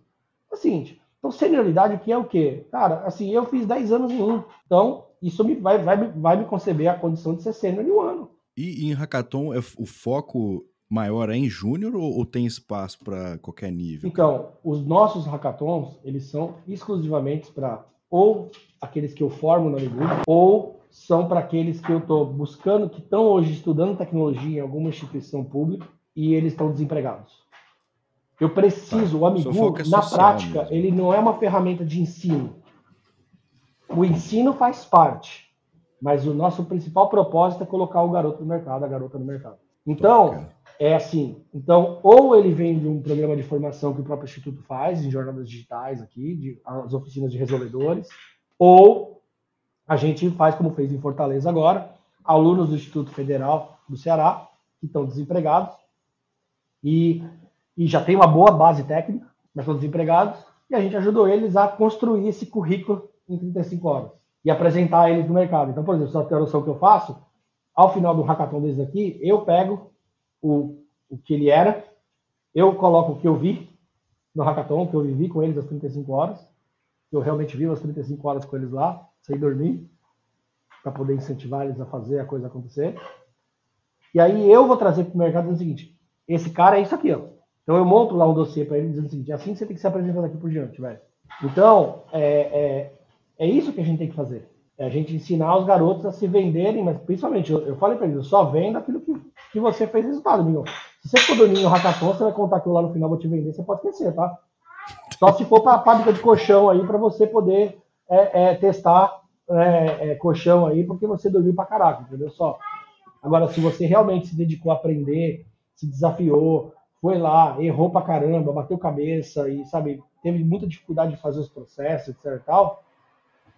É o seguinte, então senioridade o que é o quê? Cara, assim, eu fiz 10 anos em um. Então, isso me, vai, vai, vai me conceber a condição de ser sênior em um ano. E em hackathon, é, o foco maior é em júnior ou, ou, tem espaço para qualquer nível? Então, os nossos hackathons, eles são exclusivamente para ou aqueles que eu formo na Ligud, ou são para aqueles que eu estou buscando, que estão hoje estudando tecnologia em alguma instituição pública e eles estão desempregados. Eu preciso, tá. o Amigu, é na prática, mesmo. ele não é uma ferramenta de ensino. O ensino faz parte, mas o nosso principal propósito é colocar o garoto no mercado, a garota no mercado. Então, é assim. Então, ou ele vem de um programa de formação que o próprio Instituto faz, em jornadas digitais aqui, de, as oficinas de resolvedores, ou a gente faz como fez em Fortaleza agora, alunos do Instituto Federal do Ceará, que estão desempregados, e, e já tem uma boa base técnica, mas estão desempregados, e a gente ajudou eles a construir esse currículo em 35 horas e apresentar eles no mercado. Então, por exemplo, só ter a noção que eu faço, ao final do hackathon desde aqui, eu pego o, o que ele era, eu coloco o que eu vi no hackathon, que eu vivi com eles as 35 horas, eu realmente vivo as 35 horas com eles lá, sem dormir, para poder incentivar eles a fazer a coisa acontecer. E aí eu vou trazer para o mercado dizendo o seguinte: esse cara é isso aqui, ó. Então eu monto lá um dossiê para ele dizendo o seguinte: é assim você tem que se apresentar daqui por diante, velho. Então, é, é, é isso que a gente tem que fazer. É a gente ensinar os garotos a se venderem, mas principalmente, eu, eu falei para eles, só venda aquilo que, que você fez resultado, amigo. Se você for dormir no hackathon, você vai contar eu lá no final vou te vender, você pode esquecer, tá? Só se for para a fábrica de colchão aí, para você poder é, é, testar é, é, colchão aí, porque você dormiu para caraca, entendeu? Só. Agora, se você realmente se dedicou a aprender, se desafiou, foi lá, errou para caramba, bateu cabeça e, sabe, teve muita dificuldade de fazer os processos, etc e tal,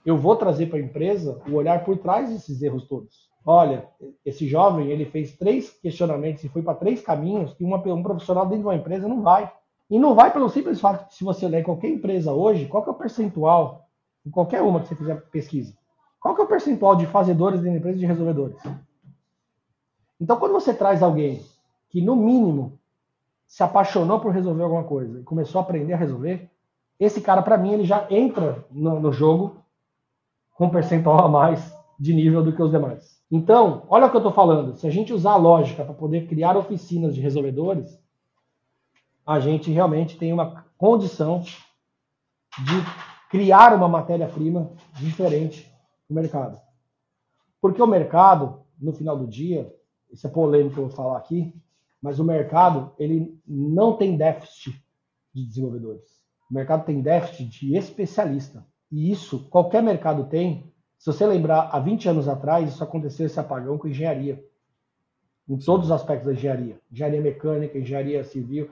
eu vou trazer para a empresa o olhar por trás desses erros todos. Olha, esse jovem ele fez três questionamentos e foi para três caminhos que uma, um profissional dentro de uma empresa não vai. E não vai pelo simples fato que se você olhar em qualquer empresa hoje, qual que é o percentual, em qualquer uma que você fizer pesquisa, qual que é o percentual de fazedores dentro da empresa e de resolvedores? Então, quando você traz alguém que, no mínimo, se apaixonou por resolver alguma coisa e começou a aprender a resolver, esse cara, para mim, ele já entra no, no jogo com percentual a mais de nível do que os demais. Então, olha o que eu estou falando. Se a gente usar a lógica para poder criar oficinas de resolvedores, a gente realmente tem uma condição de criar uma matéria-prima diferente no mercado. Porque o mercado, no final do dia, isso é polêmico que eu vou falar aqui, mas o mercado ele não tem déficit de desenvolvedores. O mercado tem déficit de especialista. E isso qualquer mercado tem. Se você lembrar, há 20 anos atrás, isso aconteceu esse apagão com engenharia. Em todos os aspectos da engenharia. Engenharia mecânica, engenharia civil,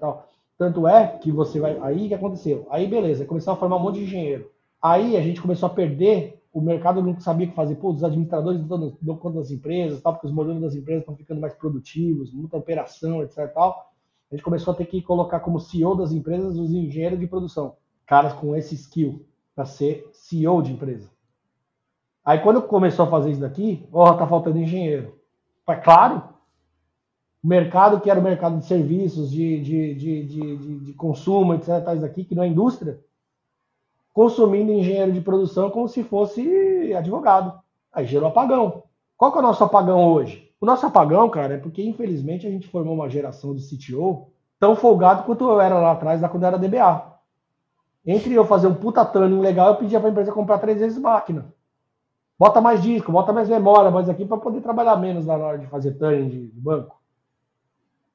tal. Tanto é que você vai. Aí que aconteceu? Aí beleza, começou a formar um monte de engenheiro. Aí a gente começou a perder, o mercado não sabia o que fazer. Pô, os administradores não dão conta das empresas, tal, porque os modelos das empresas estão ficando mais produtivos, muita operação, etc. Tal. A gente começou a ter que colocar como CEO das empresas os engenheiros de produção. Caras com esse skill para ser CEO de empresa. Aí quando começou a fazer isso daqui, ó, oh, tá faltando engenheiro. Claro, o mercado que era o mercado de serviços, de, de, de, de, de consumo, etc., tais daqui, que não é indústria, consumindo engenheiro de produção como se fosse advogado. Aí gerou apagão. Qual que é o nosso apagão hoje? O nosso apagão, cara, é porque infelizmente a gente formou uma geração de CTO tão folgado quanto eu era lá atrás, quando eu era DBA. Entre eu fazer um puta turning legal, eu pedia para a empresa comprar três vezes máquina. Bota mais disco, bota mais memória, mais aqui para poder trabalhar menos na hora de fazer turning de banco.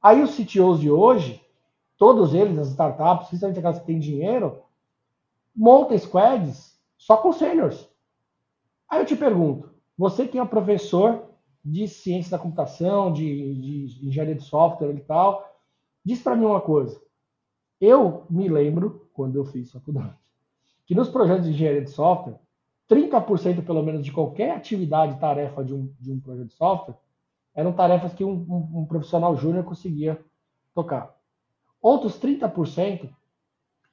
Aí os CTOs de hoje, todos eles, as startups, principalmente aquelas que têm dinheiro, montam squads só com seniors. Aí eu te pergunto, você que é um professor de ciência da computação, de, de engenharia de software e tal, diz para mim uma coisa. Eu me lembro, quando eu fiz faculdade, que nos projetos de engenharia de software, 30% pelo menos de qualquer atividade, tarefa de um, de um projeto de software, eram tarefas que um, um, um profissional júnior conseguia tocar. Outros 30%,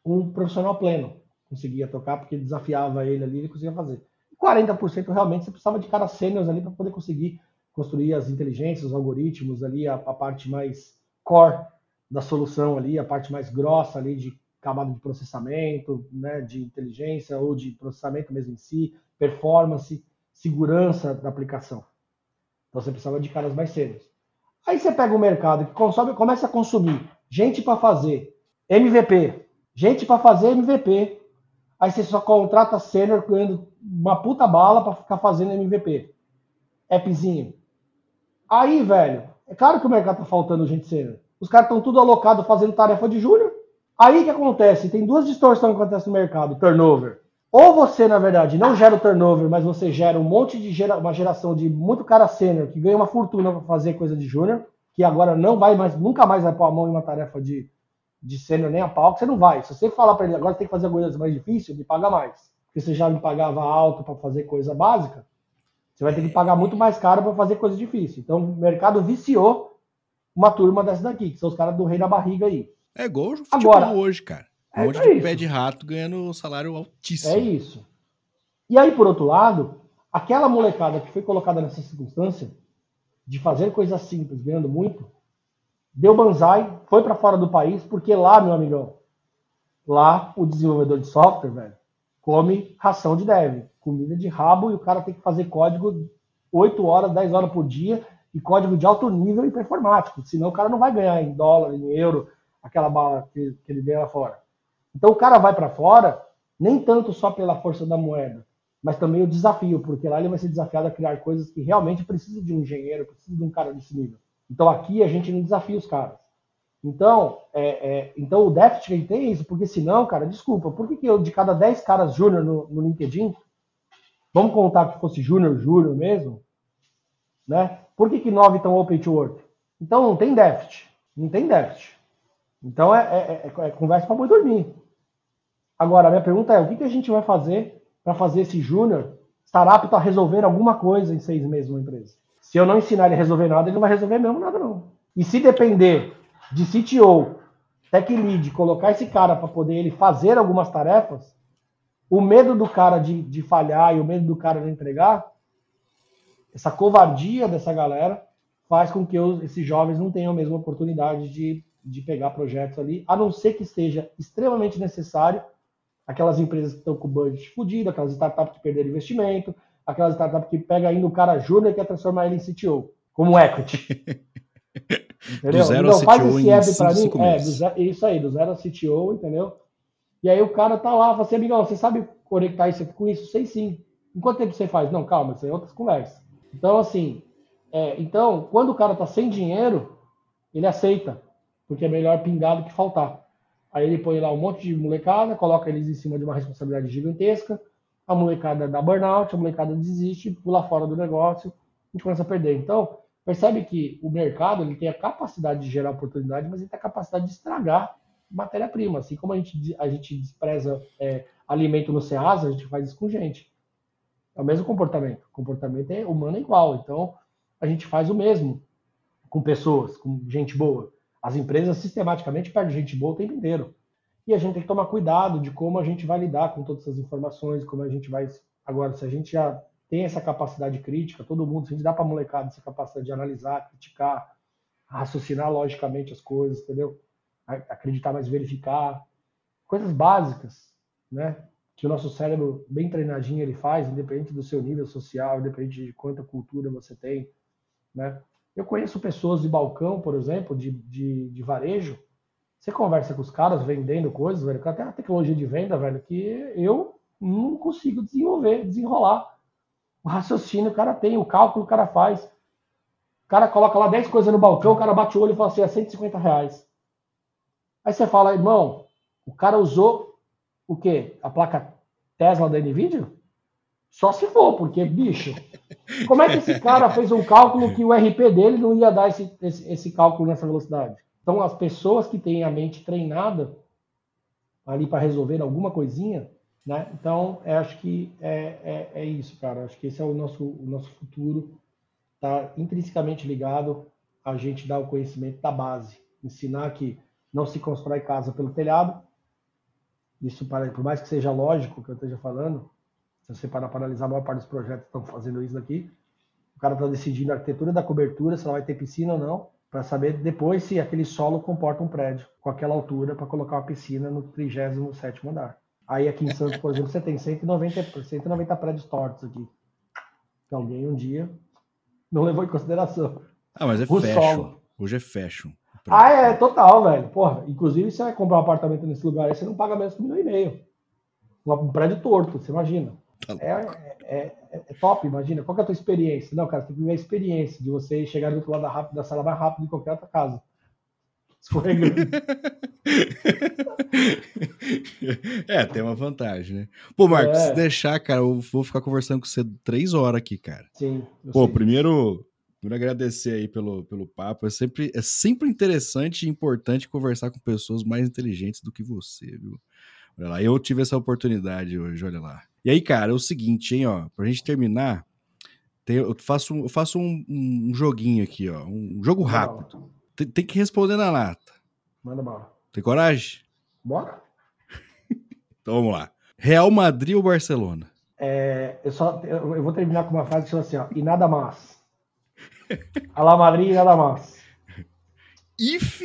um profissional pleno conseguia tocar, porque desafiava ele ali, ele conseguia fazer. 40% realmente você precisava de caras sêniores ali para poder conseguir construir as inteligências, os algoritmos ali, a, a, parte mais core da solução ali, a parte mais grossa ali de camada de processamento, né, de inteligência ou de processamento mesmo em si, performance, segurança da aplicação. Então você precisava de caras mais sérios. Aí você pega o mercado que consome, começa a consumir gente para fazer MVP, gente para fazer MVP. Aí você só contrata sênior ganhando uma puta bala para ficar fazendo MVP. Appzinho. Aí, velho, é claro que o mercado tá faltando gente sênior. Os caras estão tudo alocado fazendo tarefa de júnior. Aí que acontece? Tem duas distorções que acontecem no mercado: turnover ou você, na verdade, não gera o turnover, mas você gera um monte de gera, uma geração de muito cara sênior que ganha uma fortuna para fazer coisa de júnior, que agora não vai mais, nunca mais vai pôr a mão em uma tarefa de, de sênior nem a pau, que você não vai. Se você falar para ele agora tem que fazer coisas mais difíceis, ele paga mais. Porque você já me pagava alto para fazer coisa básica, você vai ter que pagar muito mais caro para fazer coisa difícil. Então o mercado viciou uma turma dessa daqui, que são os caras do rei da barriga aí. É igual o futebol agora, hoje, cara. Um é monte de pé de rato ganhando um salário altíssimo. É isso. E aí, por outro lado, aquela molecada que foi colocada nessa circunstância de fazer coisas simples, ganhando muito, deu banzai, foi para fora do país, porque lá, meu amigão, lá o desenvolvedor de software, velho, come ração de dev, comida de rabo e o cara tem que fazer código 8 horas, 10 horas por dia e código de alto nível e senão o cara não vai ganhar em dólar, em euro, aquela bala que, que ele ganha lá fora. Então o cara vai para fora, nem tanto só pela força da moeda, mas também o desafio, porque lá ele vai ser desafiado a criar coisas que realmente precisa de um engenheiro, precisa de um cara desse nível. Então aqui a gente não desafia os caras. Então, é, é, então o déficit que a gente tem é isso, porque senão, cara, desculpa, por que, que eu, de cada 10 caras júnior no, no LinkedIn, vamos contar que fosse júnior, júnior mesmo, né? Por que, que 9 estão open to work? Então não tem déficit, não tem déficit. Então é, é, é, é conversa para boi dormir. Agora, a minha pergunta é: o que, que a gente vai fazer para fazer esse júnior estar apto a resolver alguma coisa em seis meses numa empresa? Se eu não ensinar ele a resolver nada, ele não vai resolver mesmo nada, não. E se depender de CTO, tech lead, colocar esse cara para poder ele fazer algumas tarefas, o medo do cara de, de falhar e o medo do cara de entregar, essa covardia dessa galera faz com que os, esses jovens não tenham a mesma oportunidade de, de pegar projetos ali, a não ser que seja extremamente necessário aquelas empresas que estão com o budget fudido, aquelas startups que perderam investimento, aquelas startups que pega ainda o cara júnior e quer transformar ele em CTO, como equity. entendeu? Do zero então, a faz esse app para mim. É, zero, isso aí, do zero a CTO, entendeu? E aí o cara tá lá, fala assim, amigão, você sabe conectar isso aqui com isso? Sei sim. Em quanto tempo você faz? Não, calma, isso aí é outras conversas. Então, assim, é, então, quando o cara tá sem dinheiro, ele aceita, porque é melhor pingar do que faltar. Aí ele põe lá um monte de molecada, coloca eles em cima de uma responsabilidade gigantesca, a molecada dá burnout, a molecada desiste, pula fora do negócio, a gente começa a perder. Então, percebe que o mercado ele tem a capacidade de gerar oportunidade, mas ele tem a capacidade de estragar matéria-prima. Assim como a gente, a gente despreza é, alimento no Ceasa, a gente faz isso com gente. É o mesmo comportamento. O comportamento é humano é igual. Então, a gente faz o mesmo com pessoas, com gente boa. As empresas sistematicamente perdem gente boa o tempo inteiro. E a gente tem que tomar cuidado de como a gente vai lidar com todas essas informações, como a gente vai. Agora, se a gente já tem essa capacidade crítica, todo mundo, se a gente dá para molecada essa capacidade de analisar, criticar, raciocinar logicamente as coisas, entendeu? Acreditar, mas verificar. Coisas básicas, né? Que o nosso cérebro, bem treinadinho, ele faz, independente do seu nível social, independente de quanta cultura você tem, né? Eu conheço pessoas de balcão, por exemplo, de, de, de varejo, você conversa com os caras vendendo coisas, velho, até a tecnologia de venda, velho, que eu não consigo desenvolver, desenrolar. O raciocínio o cara tem, o cálculo o cara faz. O cara coloca lá 10 coisas no balcão, o cara bate o olho e fala assim, é 150 reais. Aí você fala, irmão, o cara usou o quê? A placa Tesla da NVIDIA? Só se for, porque, bicho, como é que esse cara fez um cálculo que o RP dele não ia dar esse, esse, esse cálculo nessa velocidade? Então, as pessoas que têm a mente treinada ali para resolver alguma coisinha, né? Então, eu acho que é, é, é, isso, cara. Acho que esse é o nosso, o nosso futuro. Está intrinsecamente ligado a gente dar o conhecimento da base. Ensinar que não se constrói casa pelo telhado. Isso, por mais que seja lógico que eu esteja falando, se você parar para analisar, a maior parte dos projetos estão fazendo isso aqui. O cara está decidindo a arquitetura da cobertura, se ela vai ter piscina ou não para saber depois se aquele solo comporta um prédio com aquela altura para colocar uma piscina no 37 andar. Aí aqui em Santos, por exemplo, você tem 190, 190 prédios tortos aqui. Que alguém um dia não levou em consideração. Ah, mas é o fashion. Solo. Hoje é fashion. Ah, é, total, velho. Porra, inclusive, você vai comprar um apartamento nesse lugar aí, você não paga menos que um milhão e meio. Um prédio torto, você imagina. Tá é, é, é, é, top, imagina. Qual é a tua experiência? Não, cara, tem que viver a experiência de você chegar do outro lado da, da sala mais rápido de qualquer outra casa. Escorregando. é, tem uma vantagem, né? Pô, Marcos, é. se deixar, cara, eu vou ficar conversando com você três horas aqui, cara. Sim. Pô, sei. primeiro, primeiro agradecer aí pelo, pelo papo. É sempre, é sempre interessante e importante conversar com pessoas mais inteligentes do que você, viu? Olha lá, eu tive essa oportunidade hoje, olha lá. E aí, cara, é o seguinte, hein, ó, pra gente terminar, tem, eu faço, eu faço um, um, joguinho aqui, ó, um jogo rápido. Tem, tem, que responder na lata. Manda bala. Tem coragem? Bora. então vamos lá. Real Madrid ou Barcelona? É, eu, só, eu, eu vou terminar com uma frase que chama assim, ó, e nada mais. Alá Madrid e nada mais. If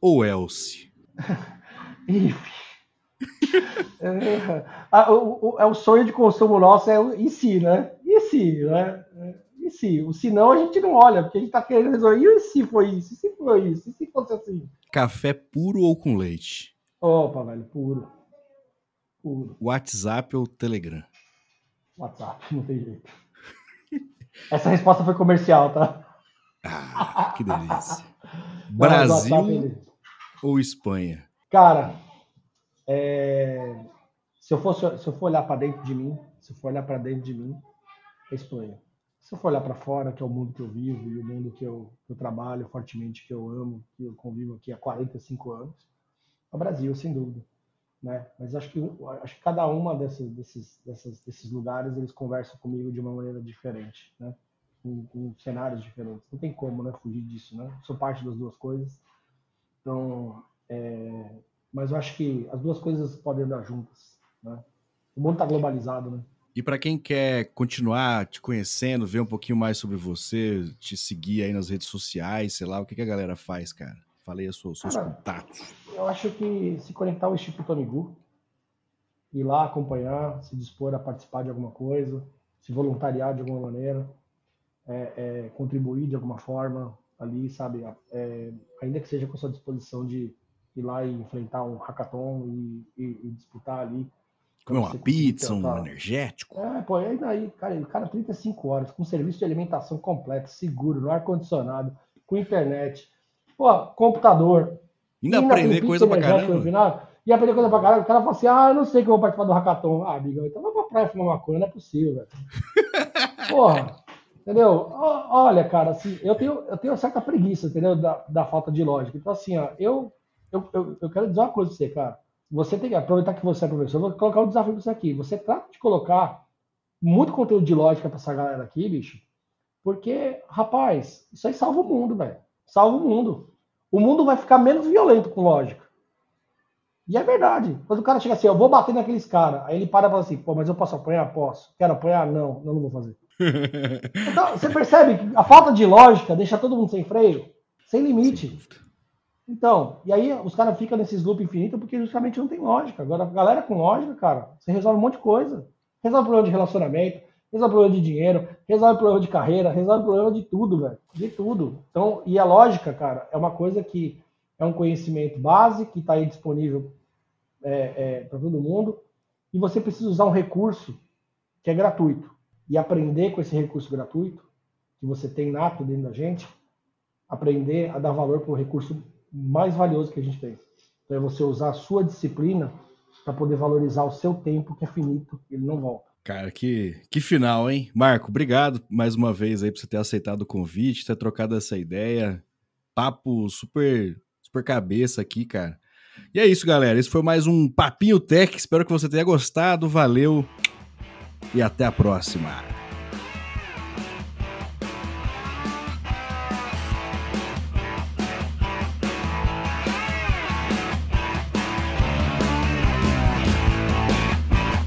ou else? If. É, a, o, o, é o sonho de consumo nosso, é o e se, né? E se, né? E se? O se não a gente não olha, porque a gente tá querendo resolver. E se foi isso? E se foi isso? E se fosse assim? Café puro ou com leite? Opa, velho, puro. Puro. WhatsApp ou Telegram? WhatsApp, não tem jeito. Essa resposta foi comercial, tá? Ah, que delícia. Brasil ou Espanha? Cara, é, se, eu fosse, se eu for olhar para dentro de mim, se eu for olhar para dentro de mim, é Espanha. Se eu for olhar para fora, que é o mundo que eu vivo e o mundo que eu, que eu trabalho fortemente, que eu amo, que eu convivo aqui há 45 anos, é o Brasil, sem dúvida. Né? Mas acho que, acho que cada uma dessas, desses, dessas, desses lugares eles conversam comigo de uma maneira diferente, né? Com, com, cenários diferentes. Não tem como, né, fugir disso, né? Sou parte das duas coisas. Então, é, mas eu acho que as duas coisas podem andar juntas. Né? O mundo está globalizado, né? E para quem quer continuar te conhecendo, ver um pouquinho mais sobre você, te seguir aí nas redes sociais, sei lá, o que, que a galera faz, cara? Falei os seus, seus cara, contatos. Eu acho que se conectar ao Instituto Amigu, ir lá acompanhar, se dispor a participar de alguma coisa, se voluntariar de alguma maneira, é, é, contribuir de alguma forma ali, sabe? É, ainda que seja com a sua disposição de ir lá e enfrentar um hackathon e, e, e disputar ali. Comer uma pizza, um energético. É, pô, aí daí, cara, o cara 35 horas, com serviço de alimentação completo, seguro, no ar-condicionado, com internet, pô, computador. Ainda aprender coisa pra caramba. No final, e aprender coisa pra caramba. O cara fala assim: ah, eu não sei que eu vou participar do hackathon. Ah, amigo, então vai pra praia fumar maconha, não é possível, velho. Porra. Entendeu? Olha, cara, assim, eu tenho, eu tenho certa preguiça, entendeu? Da, da falta de lógica. Então, assim, ó, eu eu, eu, eu quero dizer uma coisa pra você, cara. Você tem que aproveitar que você é professor, eu vou colocar um desafio pra você aqui. Você trata de colocar muito conteúdo de lógica pra essa galera aqui, bicho. Porque, rapaz, isso aí salva o mundo, velho. Salva o mundo. O mundo vai ficar menos violento com lógica. E é verdade. Quando o cara chega assim, eu vou bater naqueles caras, aí ele para e fala assim, pô, mas eu posso apanhar? Posso. Quero apanhar? Não, eu não vou fazer. então, você percebe que a falta de lógica deixa todo mundo sem freio, sem limite. Então, e aí os caras ficam nesses loop infinito porque justamente não tem lógica. Agora, a galera com lógica, cara, você resolve um monte de coisa. Resolve problema de relacionamento, resolve problema de dinheiro, resolve problema de carreira, resolve problema de tudo, velho. De tudo. Então, e a lógica, cara, é uma coisa que é um conhecimento base que está aí disponível é, é, para todo mundo. E você precisa usar um recurso que é gratuito. E aprender com esse recurso gratuito, que você tem nato dentro da gente, aprender a dar valor para o recurso mais valioso que a gente tem. Então é você usar a sua disciplina para poder valorizar o seu tempo, que é finito, ele não volta. Cara, que, que final, hein? Marco, obrigado mais uma vez aí por você ter aceitado o convite, ter trocado essa ideia. Papo super super cabeça aqui, cara. E é isso, galera. Esse foi mais um Papinho Tech. Espero que você tenha gostado. Valeu e até a próxima.